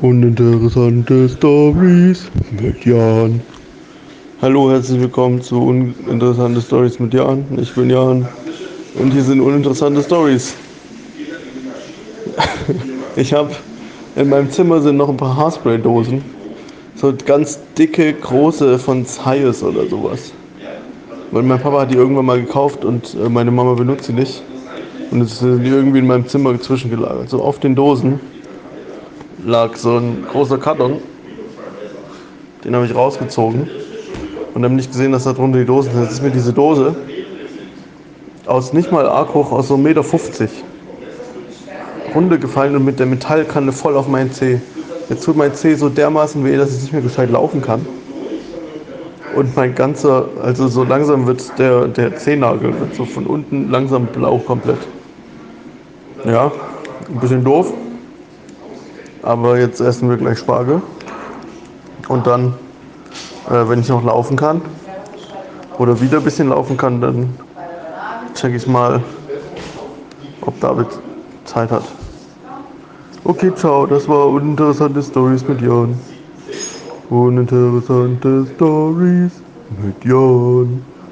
Uninteressante Stories mit Jan. Hallo, herzlich willkommen zu Uninteressante Stories mit Jan. Ich bin Jan und hier sind uninteressante Stories. Ich habe in meinem Zimmer sind noch ein paar Haarspray-Dosen. So ganz dicke, große von Zeiss oder sowas. Weil mein Papa hat die irgendwann mal gekauft und äh, meine Mama benutzt sie nicht. Und jetzt sind die irgendwie in meinem Zimmer zwischengelagert. So auf den Dosen lag so ein großer Karton. Den habe ich rausgezogen und habe nicht gesehen, dass da drunter die Dosen sind. Jetzt ist mir diese Dose aus nicht mal arg hoch, aus so 1,50 Meter runtergefallen und mit der Metallkanne voll auf meinen Zeh. Jetzt tut mein Zeh so dermaßen weh, dass ich nicht mehr gescheit laufen kann. Und mein ganzer, also so langsam wird der, der Zehnagel wird so von unten langsam blau komplett. Ja, ein bisschen doof. Aber jetzt essen wir gleich Spargel. Und dann, äh, wenn ich noch laufen kann oder wieder ein bisschen laufen kann, dann check ich mal, ob David Zeit hat. Okay, ciao, das war uninteressante Stories mit Jan. Uninteressante Stories mit Jan.